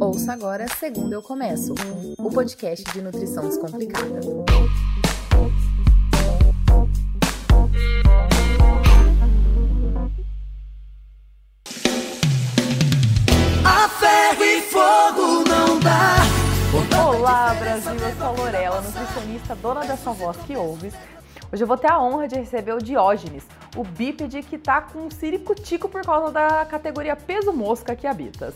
Ouça agora Segundo Eu Começo, o podcast de nutrição descomplicada. A ferro e fogo não dá. Olá, Brasil! Eu sou a Lorela, nutricionista dona dessa voz que ouves. Hoje eu vou ter a honra de receber o Diógenes, o bípede que tá com um ciricutico por causa da categoria peso mosca que habitas.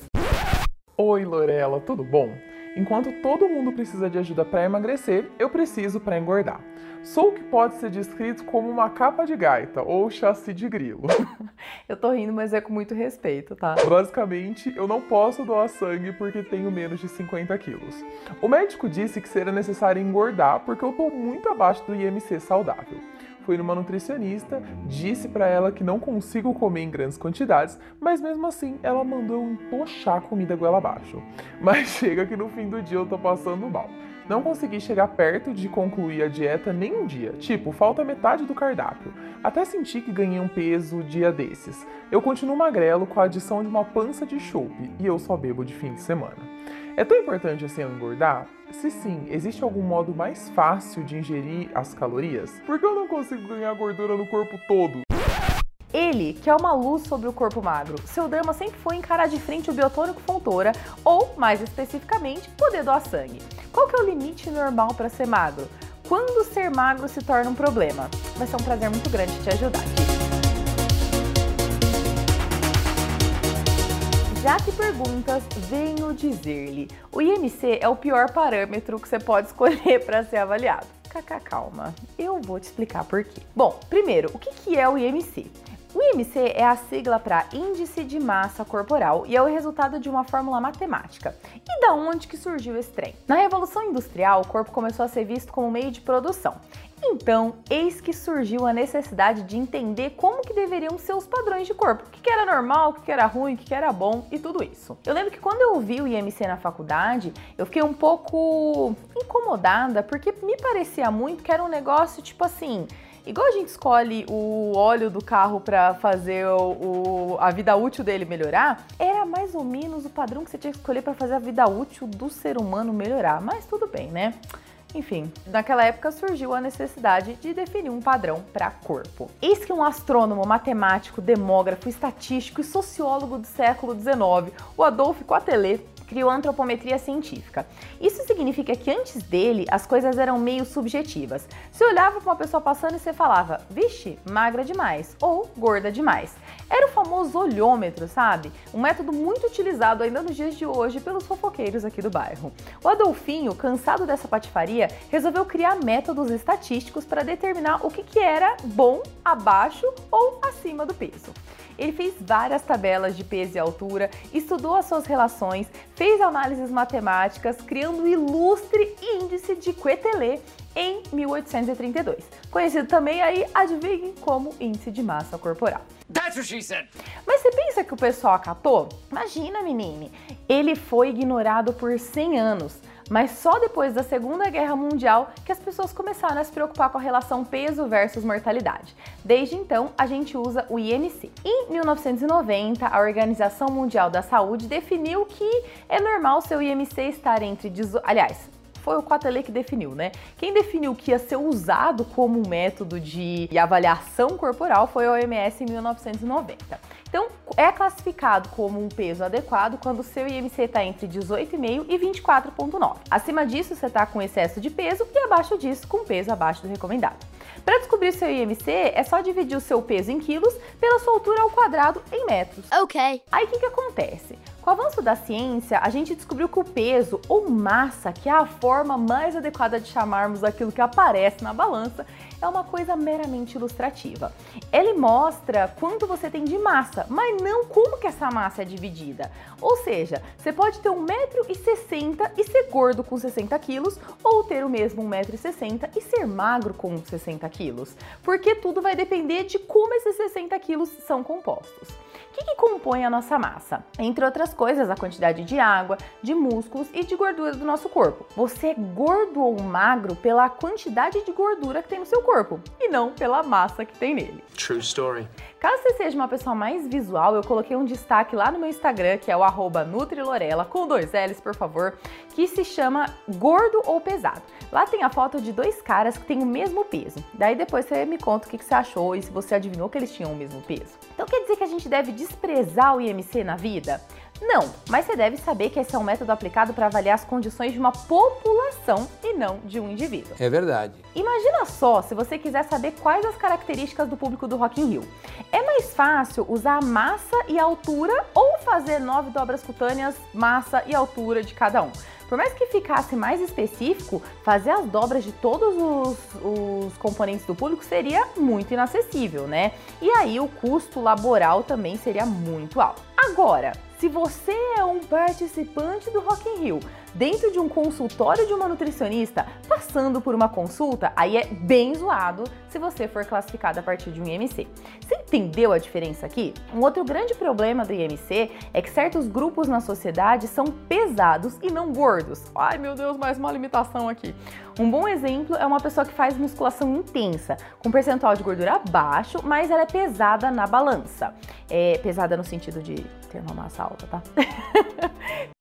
Oi, Lorela, tudo bom? Enquanto todo mundo precisa de ajuda para emagrecer, eu preciso para engordar. Sou o que pode ser descrito como uma capa de gaita ou chassi de grilo. Eu tô rindo, mas é com muito respeito, tá? Basicamente, eu não posso doar sangue porque tenho menos de 50 quilos. O médico disse que seria necessário engordar porque eu tô muito abaixo do IMC saudável fui numa nutricionista, disse para ela que não consigo comer em grandes quantidades, mas mesmo assim ela mandou eu empochar a comida goela abaixo. Mas chega que no fim do dia eu tô passando mal. Não consegui chegar perto de concluir a dieta nem um dia. Tipo, falta metade do cardápio. Até senti que ganhei um peso dia desses. Eu continuo magrelo com a adição de uma pança de chope e eu só bebo de fim de semana. É tão importante assim engordar? Se sim, existe algum modo mais fácil de ingerir as calorias? Por que eu não consigo ganhar gordura no corpo todo? Ele, que é uma luz sobre o corpo magro, seu drama sempre foi encarar de frente o biotônico fontora ou, mais especificamente, poder doar sangue. Qual que é o limite normal para ser magro? Quando ser magro se torna um problema? Vai ser um prazer muito grande te ajudar. Já que perguntas, venho dizer-lhe: o IMC é o pior parâmetro que você pode escolher para ser avaliado. Cacá, calma, eu vou te explicar por quê. Bom, primeiro, o que é o IMC? O IMC é a sigla para Índice de Massa Corporal e é o resultado de uma fórmula matemática. E da onde que surgiu esse trem? Na Revolução Industrial, o corpo começou a ser visto como meio de produção. Então, eis que surgiu a necessidade de entender como que deveriam ser os padrões de corpo, o que, era normal, o que, era ruim, o que, era bom e tudo isso. Eu lembro que quando eu vi o IMC na faculdade, eu fiquei um pouco incomodada, porque me parecia muito que era um negócio tipo assim, Igual a gente escolhe o óleo do carro para fazer o, o, a vida útil dele melhorar, era mais ou menos o padrão que você tinha que escolher para fazer a vida útil do ser humano melhorar. Mas tudo bem, né? Enfim, naquela época surgiu a necessidade de definir um padrão para corpo. Eis que um astrônomo, matemático, demógrafo, estatístico e sociólogo do século XIX, o Adolphe Quatelet, criou a antropometria científica. Isso significa que antes dele as coisas eram meio subjetivas. Você olhava para uma pessoa passando e você falava, vixe, magra demais ou gorda demais. Era o famoso olhômetro, sabe? Um método muito utilizado ainda nos dias de hoje pelos fofoqueiros aqui do bairro. O Adolfinho, cansado dessa patifaria, resolveu criar métodos estatísticos para determinar o que, que era bom, abaixo ou acima do peso. Ele fez várias tabelas de peso e altura, estudou as suas relações, fez análises matemáticas, criando o ilustre índice de Quetelet em 1832, conhecido também aí, adivinhem, como índice de massa corporal. That's what she said. Mas você pensa que o pessoal acatou? Imagina, menine, ele foi ignorado por 100 anos mas só depois da Segunda Guerra Mundial que as pessoas começaram a se preocupar com a relação peso versus mortalidade. Desde então, a gente usa o IMC. Em 1990, a Organização Mundial da Saúde definiu que é normal seu IMC estar entre 18, aliás, foi o Quatelet que definiu, né? Quem definiu que ia ser usado como método de avaliação corporal foi a OMS em 1990. Então, é classificado como um peso adequado quando o seu IMC está entre 18,5 e 24,9. Acima disso, você está com excesso de peso e abaixo disso, com peso abaixo do recomendado. Para descobrir seu IMC, é só dividir o seu peso em quilos pela sua altura ao quadrado em metros. Ok. Aí o que, que acontece? Com o avanço da ciência, a gente descobriu que o peso ou massa, que é a forma mais adequada de chamarmos aquilo que aparece na balança, é uma coisa meramente ilustrativa. Ele mostra quanto você tem de massa, mas não como que essa massa é dividida. Ou seja, você pode ter 1,60m e ser gordo com 60 quilos, ou ter o mesmo 1,60m e ser magro com 60 quilos. Porque tudo vai depender de como esses 60 quilos são compostos. O que, que, compõe a nossa massa? Entre outras coisas, a quantidade de água, de músculos e de gordura do nosso corpo. Você é gordo ou magro pela quantidade de gordura que tem no seu corpo e não pela massa que tem nele. True story. Caso você seja uma pessoa mais visual, eu coloquei um destaque lá no meu Instagram, que é o arroba Nutrilorela, com dois L's, por favor, que se chama Gordo ou Pesado. Lá tem a foto de dois caras que têm o mesmo peso. Daí depois você me conta o que você achou e se você adivinhou que eles tinham o mesmo peso. Então quer dizer que a gente deve desprezar o IMC na vida? Não, mas você deve saber que esse é um método aplicado para avaliar as condições de uma população e não de um indivíduo. É verdade. Imagina só se você quiser saber quais as características do público do Rock in Rio. É mais fácil usar a massa e a altura ou fazer nove dobras cutâneas, massa e altura de cada um. Por mais que ficasse mais específico, fazer as dobras de todos os, os, componentes do público seria muito inacessível, né? E aí o custo laboral também seria muito alto. Agora, se você é um participante do Rock in Rio, dentro de um consultório de uma nutricionista, passando por uma consulta, aí é bem zoado se você for classificado a partir de um IMC. Você entendeu a diferença aqui? Um outro grande problema do IMC é que certos grupos na sociedade são pesados e não gordos. Ai meu Deus, mais uma limitação aqui. Um bom exemplo é uma pessoa que faz musculação intensa, com percentual de gordura baixo, mas ela é pesada na balança. É pesada no sentido de ter uma massa alta, tá?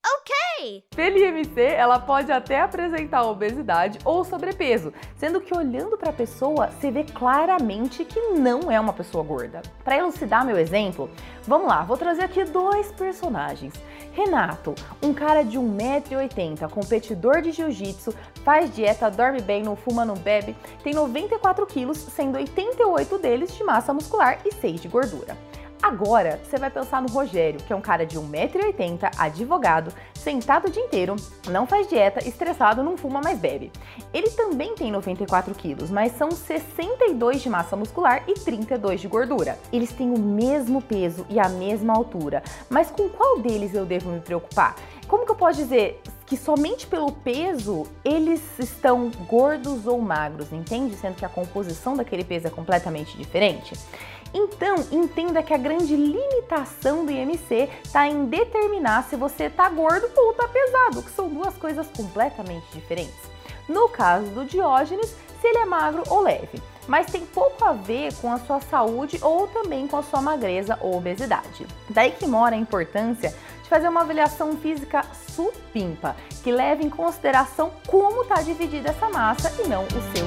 ok! Pelo IMC, ela pode até apresentar obesidade ou sobrepeso, sendo que olhando para a pessoa, você vê claramente que não é uma pessoa gorda. Para elucidar meu exemplo, vamos lá, vou trazer aqui dois personagens. Renato, um cara de 1,80m, competidor de jiu-jitsu, faz dieta, dorme bem, não fuma, não bebe, tem 94 quilos, sendo 88 deles de massa muscular e 6 de gordura. Agora, você vai pensar no Rogério, que é um cara de 1,80m, advogado, sentado o dia inteiro, não faz dieta, estressado, não fuma, mas bebe. Ele também tem 94 quilos, mas são 62 de massa muscular e 32 de gordura. Eles têm o mesmo peso e a mesma altura, mas com qual deles eu devo me preocupar? Como que eu posso dizer que somente pelo peso eles estão gordos ou magros, entende? Sendo que a composição daquele peso é completamente diferente. Então, entenda que a grande limitação do IMC está em determinar se você está gordo ou está pesado, que são duas coisas completamente diferentes. No caso do Diógenes, se ele é magro ou leve, mas tem pouco a ver com a sua saúde ou também com a sua magreza ou obesidade. Daí que mora a importância de fazer uma avaliação física supimpa, que leve em consideração como está dividida essa massa e não o seu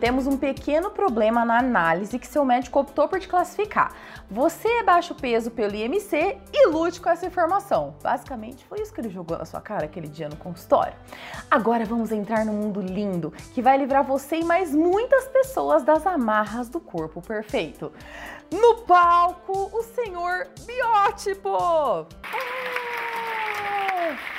Temos um pequeno problema na análise que seu médico optou por te classificar. Você é baixo peso pelo IMC e lute com essa informação. Basicamente, foi isso que ele jogou na sua cara aquele dia no consultório. Agora vamos entrar no mundo lindo que vai livrar você e mais muitas pessoas das amarras do corpo perfeito. No palco, o senhor Biótipo!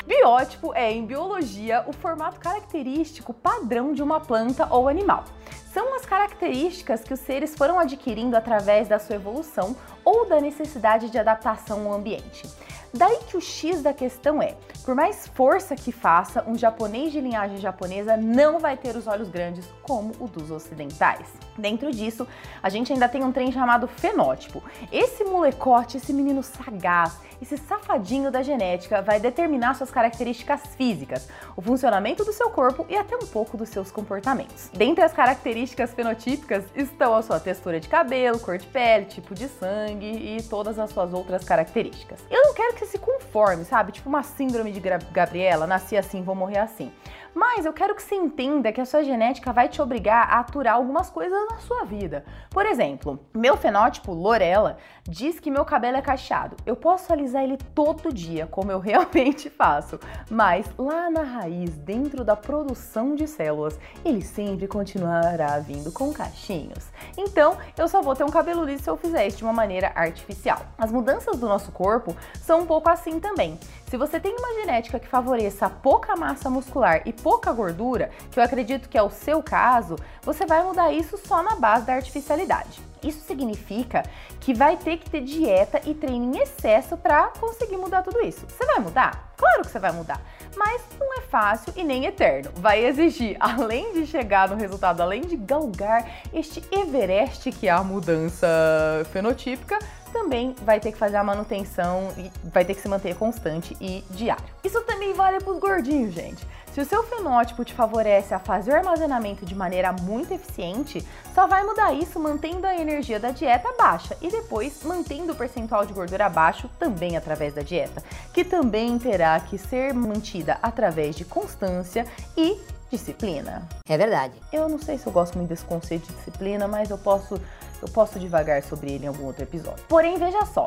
Biótipo é, em biologia, o formato característico padrão de uma planta ou animal. São as características que os seres foram adquirindo através da sua evolução ou da necessidade de adaptação ao ambiente. Daí que o X da questão é: por mais força que faça, um japonês de linhagem japonesa não vai ter os olhos grandes como o dos ocidentais. Dentro disso, a gente ainda tem um trem chamado fenótipo. Esse molecote, esse menino sagaz, esse safadinho da genética vai determinar suas características físicas, o funcionamento do seu corpo e até um pouco dos seus comportamentos. Dentre as características fenotípicas estão a sua textura de cabelo, cor de pele, tipo de sangue e todas as suas outras características. Eu não quero que você se conforme, sabe? Tipo uma síndrome de Gabriela, nasci assim, vou morrer assim. Mas eu quero que você entenda que a sua genética vai te obrigar a aturar algumas coisas na sua vida. Por exemplo, meu fenótipo Lorela diz que meu cabelo é cacheado. Eu posso alisar ele todo dia, como eu realmente faço, mas lá na raiz, dentro da produção de células, ele sempre continuará vindo com cachinhos. Então, eu só vou ter um cabelo liso se eu fizer isso de uma maneira artificial. As mudanças do nosso corpo são um pouco assim também. Se você tem uma genética que favoreça pouca massa muscular e pouca gordura, que eu acredito que é o seu caso, você vai mudar isso só na base da artificialidade. Isso significa que vai ter que ter dieta e treino em excesso para conseguir mudar tudo isso. Você vai mudar? Claro que você vai mudar, mas não é fácil e nem eterno. Vai exigir, além de chegar no resultado, além de galgar este Everest que é a mudança fenotípica, também vai ter que fazer a manutenção e vai ter que se manter constante e diário. Isso também vale para os gordinhos, gente. Se o seu fenótipo te favorece a fazer o armazenamento de maneira muito eficiente, só vai mudar isso mantendo a energia da dieta baixa e depois mantendo o percentual de gordura baixo também através da dieta, que também terá que ser mantida através de constância e disciplina. É verdade. Eu não sei se eu gosto muito desse conceito de disciplina, mas eu posso eu posso devagar sobre ele em algum outro episódio. Porém, veja só,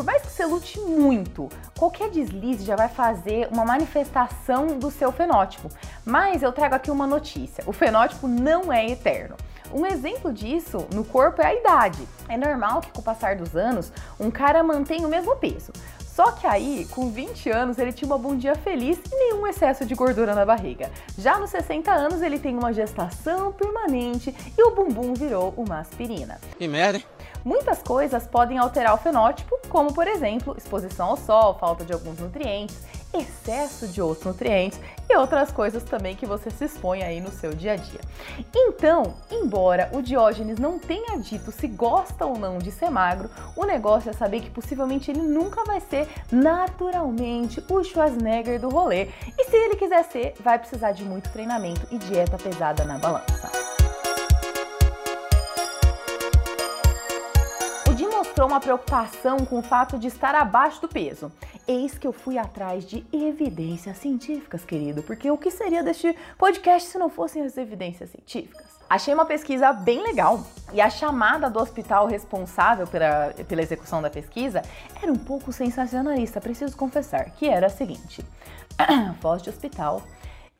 por mais que você lute muito, qualquer deslize já vai fazer uma manifestação do seu fenótipo. Mas eu trago aqui uma notícia: o fenótipo não é eterno. Um exemplo disso no corpo é a idade. É normal que com o passar dos anos um cara mantenha o mesmo peso. Só que aí, com 20 anos, ele tinha uma bundinha feliz e nenhum excesso de gordura na barriga. Já nos 60 anos, ele tem uma gestação permanente e o bumbum virou uma aspirina. Que merda, hein? Muitas coisas podem alterar o fenótipo, como por exemplo, exposição ao sol, falta de alguns nutrientes, excesso de outros nutrientes e outras coisas também que você se expõe aí no seu dia a dia. Então, embora o Diógenes não tenha dito se gosta ou não de ser magro, o negócio é saber que possivelmente ele nunca vai ser naturalmente o Schwarzenegger do rolê. E se ele quiser ser, vai precisar de muito treinamento e dieta pesada na balança. Mostrou uma preocupação com o fato de estar abaixo do peso. Eis que eu fui atrás de evidências científicas, querido, porque o que seria deste podcast se não fossem as evidências científicas? Achei uma pesquisa bem legal e a chamada do hospital responsável pela, pela execução da pesquisa era um pouco sensacionalista, preciso confessar, que era a seguinte: voz de hospital.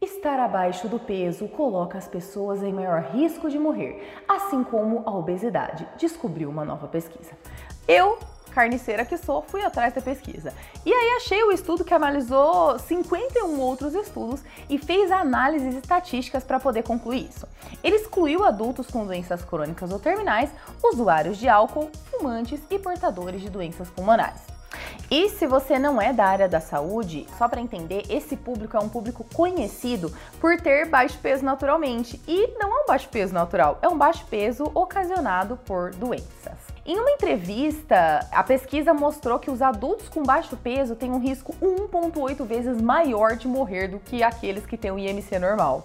Estar abaixo do peso coloca as pessoas em maior risco de morrer, assim como a obesidade, descobriu uma nova pesquisa. Eu, carniceira que sou, fui atrás da pesquisa. E aí achei o estudo que analisou 51 outros estudos e fez análises estatísticas para poder concluir isso. Ele excluiu adultos com doenças crônicas ou terminais, usuários de álcool, fumantes e portadores de doenças pulmonares. E se você não é da área da saúde, só para entender, esse público é um público conhecido por ter baixo peso naturalmente. E não é um baixo peso natural, é um baixo peso ocasionado por doenças. Em uma entrevista, a pesquisa mostrou que os adultos com baixo peso têm um risco 1,8 vezes maior de morrer do que aqueles que têm o IMC normal.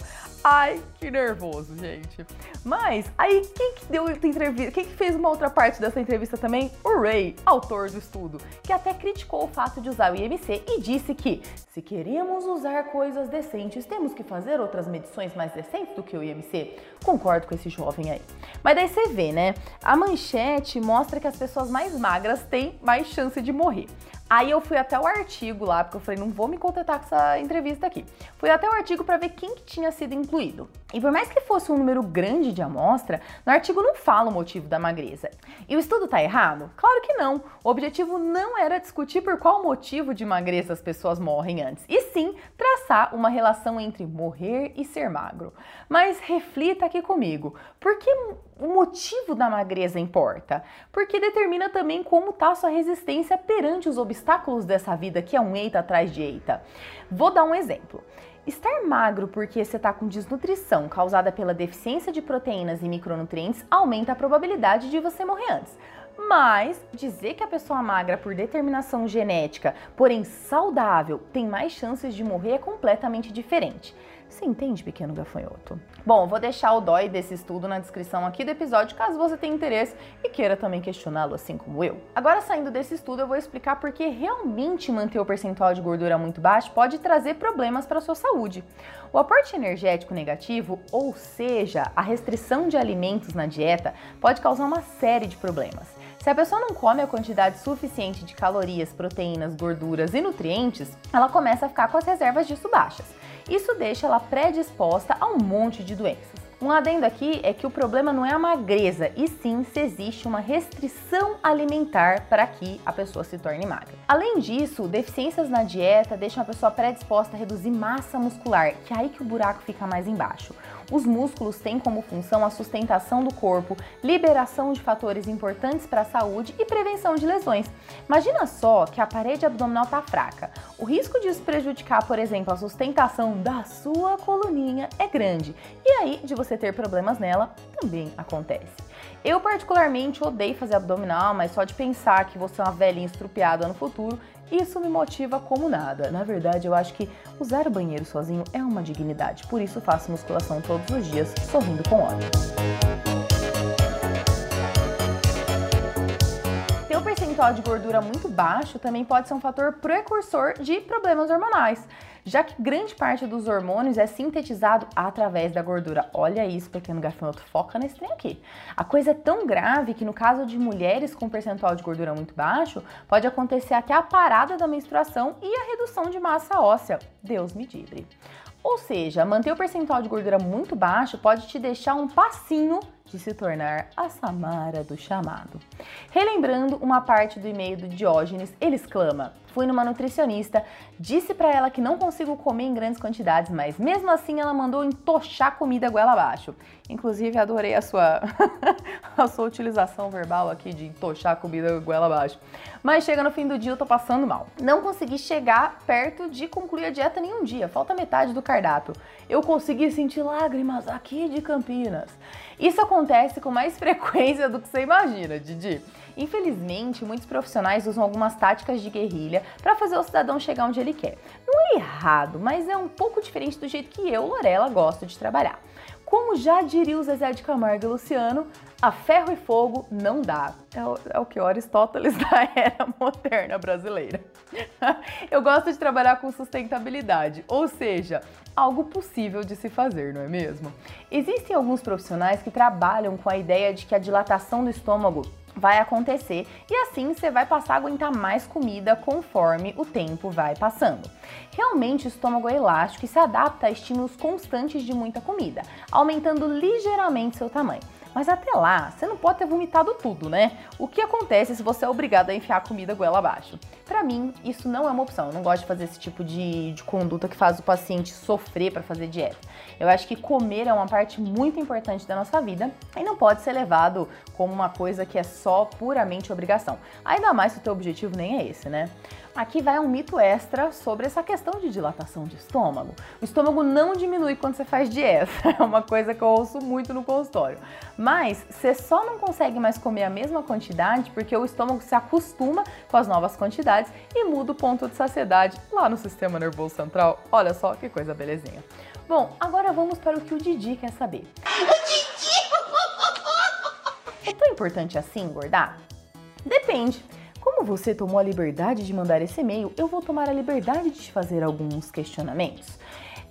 Ai, que nervoso, gente. Mas aí quem que deu entrevista? Quem que fez uma outra parte dessa entrevista também? O Ray, autor do estudo, que até criticou o fato de usar o IMC e disse que se queremos usar coisas decentes, temos que fazer outras medições mais decentes do que o IMC. Concordo com esse jovem aí. Mas daí você vê, né? A manchete mostra que as pessoas mais magras têm mais chance de morrer. Aí eu fui até o artigo lá, porque eu falei, não vou me contentar com essa entrevista aqui. Fui até o artigo para ver quem que tinha sido incluído. E por mais que fosse um número grande de amostra, no artigo não fala o motivo da magreza. E o estudo tá errado? Claro que não. O objetivo não era discutir por qual motivo de magreza as pessoas morrem antes, e sim traçar uma relação entre morrer e ser magro. Mas reflita aqui comigo, por que o motivo da magreza importa? Porque determina também como está sua resistência perante os obstáculos dessa vida que é um eita atrás de eita. Vou dar um exemplo. Estar magro porque você está com desnutrição causada pela deficiência de proteínas e micronutrientes aumenta a probabilidade de você morrer antes. Mas dizer que a pessoa magra por determinação genética, porém saudável, tem mais chances de morrer é completamente diferente. Você entende, pequeno gafanhoto? Bom, vou deixar o DOI desse estudo na descrição aqui do episódio, caso você tenha interesse e queira também questioná-lo assim como eu. Agora, saindo desse estudo, eu vou explicar por que realmente manter o percentual de gordura muito baixo pode trazer problemas para a sua saúde. O aporte energético negativo, ou seja, a restrição de alimentos na dieta, pode causar uma série de problemas. Se a pessoa não come a quantidade suficiente de calorias, proteínas, gorduras e nutrientes, ela começa a ficar com as reservas disso baixas. Isso deixa ela predisposta a um monte de doenças. Um adendo aqui é que o problema não é a magreza, e sim se existe uma restrição alimentar para que a pessoa se torne magra. Além disso, deficiências na dieta deixam a pessoa predisposta a reduzir massa muscular, que é aí que o buraco fica mais embaixo. Os músculos têm como função a sustentação do corpo, liberação de fatores importantes para a saúde e prevenção de lesões. Imagina só que a parede abdominal está fraca. O risco de isso prejudicar, por exemplo, a sustentação da sua coluninha é grande. E aí, de você ter problemas nela, também acontece. Eu particularmente odeio fazer abdominal, mas só de pensar que você é uma velhinha estrupiada no futuro, Isso me motiva como nada. Na verdade, eu acho que usar o banheiro sozinho é uma dignidade. Por isso faço musculação todos os dias, sorrindo com ódio. Percentual de gordura muito baixo também pode ser um fator precursor de problemas hormonais já que grande parte dos hormônios é sintetizado através da gordura. Olha isso, pequeno gafanhoto, foca nesse trem aqui. A coisa é tão grave que no caso de mulheres com percentual de gordura muito baixo, pode acontecer até a parada da menstruação e a redução de massa óssea. Deus me livre. Ou seja, manter o percentual de gordura muito baixo pode te deixar um passinho de se tornar a Samara do chamado. Relembrando uma parte do e-mail do Diógenes, ele exclama: Fui numa nutricionista, disse para ela que não consigo comer em grandes quantidades, mas mesmo assim ela mandou entochar comida goela abaixo. Inclusive, adorei a sua, a sua utilização verbal aqui de entochar comida goela abaixo. Mas chega no fim do dia, eu tô passando mal. Não consegui chegar perto de concluir a dieta nenhum dia, falta metade do cardápio. Eu consegui sentir lágrimas aqui de Campinas. Isso acontece com mais frequência do que você imagina, Didi. Infelizmente, muitos profissionais usam algumas táticas de guerrilha para fazer o cidadão chegar onde ele quer. Não é errado, mas é um pouco diferente do jeito que eu, Lorela, gosto de trabalhar. Como já diria o Zezé de Camargo e Luciano, a ferro e fogo não dá. É o, é o que Aristóteles da era moderna brasileira. Eu gosto de trabalhar com sustentabilidade, ou seja, algo possível de se fazer, não é mesmo? Existem alguns profissionais que trabalham com a ideia de que a dilatação do estômago vai acontecer e assim você vai passar a aguentar mais comida conforme o tempo vai passando. Realmente o estômago é elástico e se adapta a estímulos constantes de muita comida, aumentando ligeiramente seu tamanho. Mas até lá, você não pode ter vomitado tudo, né? O que acontece se você é obrigado a enfiar a comida goela abaixo? Para mim, isso não é uma opção. Eu não gosto de fazer esse tipo de, de conduta que faz o paciente sofrer para fazer dieta. Eu acho que comer é uma parte muito importante da nossa vida e não pode ser levado como uma coisa que é só puramente obrigação. Ainda mais se o teu objetivo nem é esse, né? Aqui vai um mito extra sobre essa questão de dilatação de estômago. O estômago não diminui quando você faz dieta, é uma coisa que eu ouço muito no consultório. Mas você só não consegue mais comer a mesma quantidade porque o estômago se acostuma com as novas quantidades e muda o ponto de saciedade lá no sistema nervoso central. Olha só que coisa belezinha. Bom, agora vamos para o que o Didi quer saber. O Didi! É tão importante assim engordar? Depende. Como você tomou a liberdade de mandar esse e-mail, eu vou tomar a liberdade de te fazer alguns questionamentos.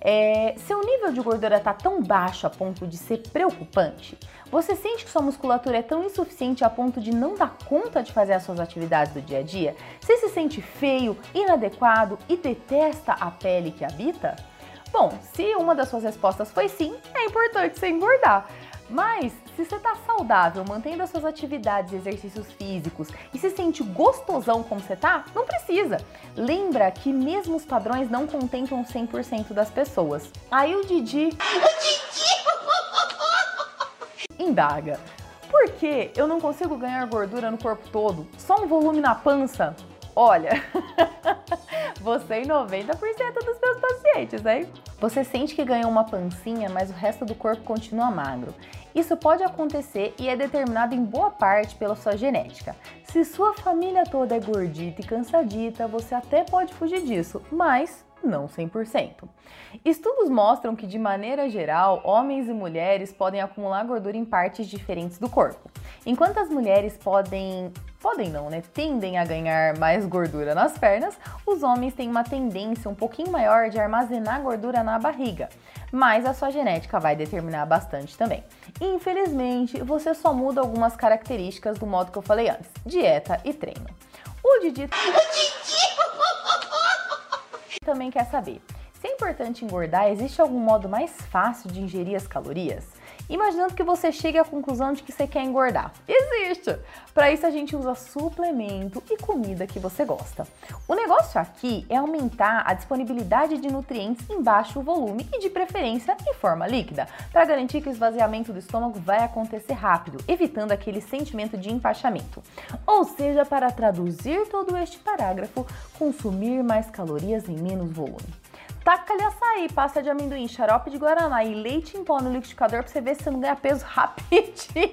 É, seu nível de gordura está tão baixo a ponto de ser preocupante? Você sente que sua musculatura é tão insuficiente a ponto de não dar conta de fazer as suas atividades do dia a dia? Você se sente feio, inadequado e detesta a pele que habita? Bom, se uma das suas respostas foi sim, é importante você engordar. Mas se você está saudável, mantendo as suas atividades e exercícios físicos e se sente gostosão como você tá, não precisa. Lembra que mesmo os padrões não contemplam 100% das pessoas. Aí o Didi. O Didi! Indaga. Por que eu não consigo ganhar gordura no corpo todo? Só um volume na pança? Olha, você e 90% dos meus pacientes, hein? Você sente que ganhou uma pancinha, mas o resto do corpo continua magro. Isso pode acontecer e é determinado em boa parte pela sua genética. Se sua família toda é gordita e cansadita, você até pode fugir disso, mas não 100%. Estudos mostram que, de maneira geral, homens e mulheres podem acumular gordura em partes diferentes do corpo. Enquanto as mulheres podem podem não, né? Tendem a ganhar mais gordura nas pernas, os homens têm uma tendência um pouquinho maior de armazenar gordura na barriga, mas a sua genética vai determinar bastante também. Infelizmente, você só muda algumas características do modo que eu falei antes: dieta e treino. O Didi, também quer saber. Se é importante engordar, existe algum modo mais fácil de ingerir as calorias? imaginando que você chegue à conclusão de que você quer engordar. Existe! Para isso a gente usa suplemento e comida que você gosta. O negócio aqui é aumentar a disponibilidade de nutrientes em baixo volume e de preferência em forma líquida, para garantir que o esvaziamento do estômago vai acontecer rápido, evitando aquele sentimento de empachamento. Ou seja, para traduzir todo este parágrafo, consumir mais calorias em menos volume. Taca-lhe açaí, pasta de amendoim, xarope de guaraná e leite em pó no liquidificador pra você ver se você não ganha peso rapidinho.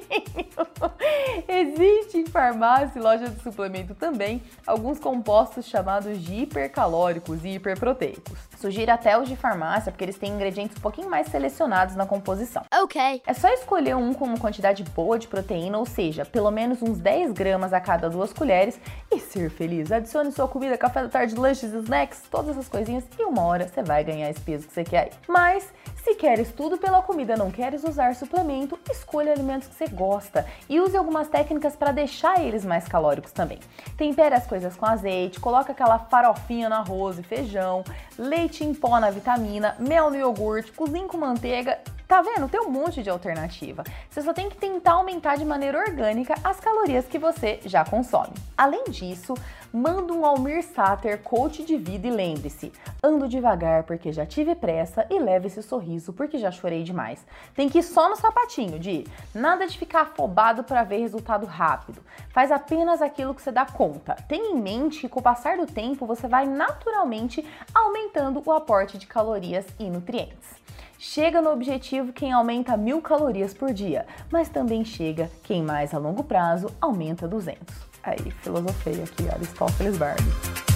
Existem farmácia e loja de suplemento também alguns compostos chamados de hipercalóricos e hiperproteicos. Sugiro até os de farmácia, porque eles têm ingredientes um pouquinho mais selecionados na composição. Ok. É só escolher um com uma quantidade boa de proteína, ou seja, pelo menos uns 10 gramas a cada duas colheres, e ser feliz. Adicione sua comida, café da tarde, lanches, snacks, todas essas coisinhas, e uma hora você vai ganhar esse peso que você quer aí. Mas se queres tudo pela comida, não queres usar suplemento, escolha alimentos que você gosta e use algumas técnicas para deixar eles mais calóricos também. Tempere as coisas com azeite, coloca aquela farofinha no arroz e feijão, leite em pó na vitamina, mel no iogurte, cozinhe com manteiga Tá vendo? Tem um monte de alternativa. Você só tem que tentar aumentar de maneira orgânica as calorias que você já consome. Além disso, manda um Almir Sater coach de vida e lembre-se: ando devagar porque já tive pressa e leve esse sorriso porque já chorei demais. Tem que ir só no sapatinho, de nada de ficar afobado para ver resultado rápido. Faz apenas aquilo que você dá conta. Tenha em mente que com o passar do tempo você vai naturalmente aumentando o aporte de calorias e nutrientes. Chega no objetivo quem aumenta mil calorias por dia, mas também chega quem mais a longo prazo aumenta 200. Aí, filosofei aqui, Aristóteles Barbie.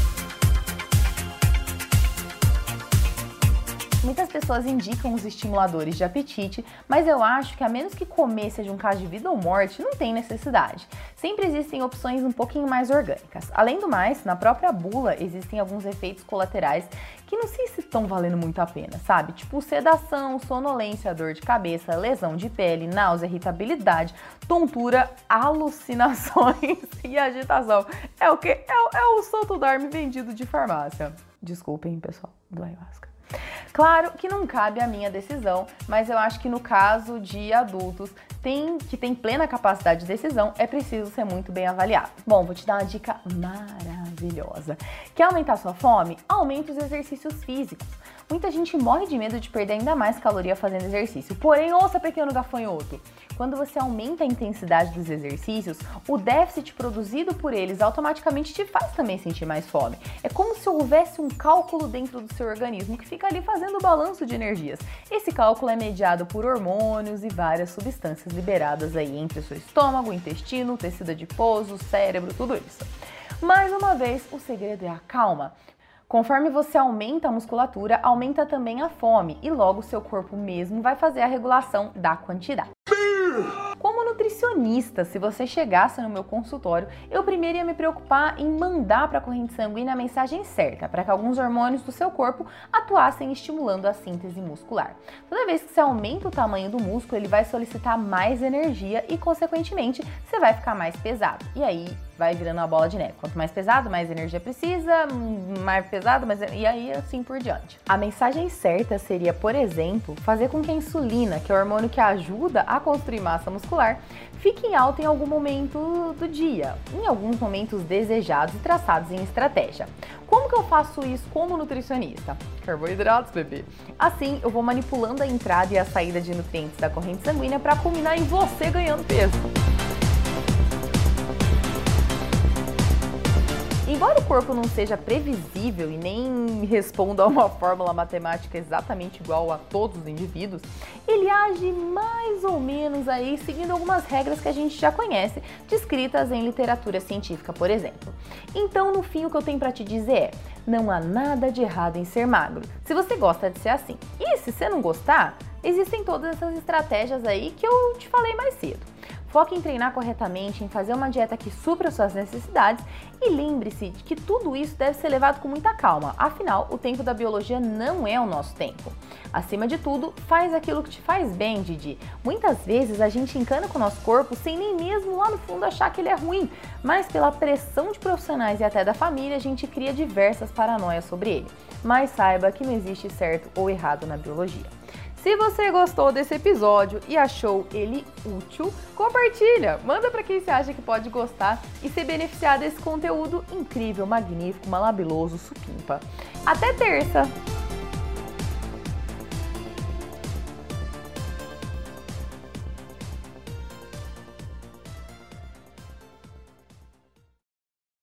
Muitas pessoas indicam os estimuladores de apetite, mas eu acho que a menos que comer seja um caso de vida ou morte, não tem necessidade. Sempre existem opções um pouquinho mais orgânicas. Além do mais, na própria bula existem alguns efeitos colaterais que não sei se estão valendo muito a pena, sabe? Tipo sedação, sonolência, dor de cabeça, lesão de pele, náusea, irritabilidade, tontura, alucinações e agitação. É o que? É, é o solto dorme vendido de farmácia. Desculpem, pessoal do ayahuasca. Claro que não cabe a minha decisão, mas eu acho que no caso de adultos tem, que tem plena capacidade de decisão, é preciso ser muito bem avaliado. Bom, vou te dar uma dica maravilhosa. Quer aumentar sua fome? Aumente os exercícios físicos. Muita gente morre de medo de perder ainda mais caloria fazendo exercício. Porém, ouça pequeno gafanhoto, quando você aumenta a intensidade dos exercícios, o déficit produzido por eles automaticamente te faz também sentir mais fome. É como se houvesse um cálculo dentro do seu organismo que fica ali fazendo o balanço de energias. Esse cálculo é mediado por hormônios e várias substâncias liberadas aí entre o seu estômago, intestino, tecido adiposo, cérebro, tudo isso. Mais uma vez, o segredo é a calma. Conforme você aumenta a musculatura, aumenta também a fome e logo seu corpo mesmo vai fazer a regulação da quantidade. Nutricionista, se você chegasse no meu consultório, eu primeiro ia me preocupar em mandar para a corrente sanguínea a mensagem certa, para que alguns hormônios do seu corpo atuassem estimulando a síntese muscular. Toda vez que você aumenta o tamanho do músculo, ele vai solicitar mais energia e, consequentemente, você vai ficar mais pesado. E aí vai virando uma bola de neve. Quanto mais pesado, mais energia precisa, mais pesado, mais e aí assim por diante. A mensagem certa seria, por exemplo, fazer com que a insulina, que é o hormônio que ajuda a construir massa muscular, fique em alta em algum momento do dia, em alguns momentos desejados e traçados em estratégia. Como que eu faço isso como nutricionista? Carboidratos, bebê. Assim, eu vou manipulando a entrada e a saída de nutrientes da corrente sanguínea para culminar em você ganhando peso. Embora o corpo não seja previsível e nem responda a uma fórmula matemática exatamente igual a todos os indivíduos, ele age mais ou menos aí seguindo algumas regras que a gente já conhece, descritas em literatura científica, por exemplo. Então, no fim, o que eu tenho para te dizer é: não há nada de errado em ser magro, se você gosta de ser assim. E se você não gostar, existem todas essas estratégias aí que eu te falei mais cedo. Foque em treinar corretamente, em fazer uma dieta que supra suas necessidades e lembre-se de que tudo isso deve ser levado com muita calma, afinal, o tempo da biologia não é o nosso tempo. Acima de tudo, faz aquilo que te faz bem, Didi. Muitas vezes a gente encana com o nosso corpo sem nem mesmo lá no fundo achar que ele é ruim, mas pela pressão de profissionais e até da família, a gente cria diversas paranoias sobre ele. Mas saiba que não existe certo ou errado na biologia. Se você gostou desse episódio e achou ele útil, compartilha, manda para quem você acha que pode gostar e se beneficiar desse conteúdo incrível, magnífico, malabiloso, supimpa. Até terça!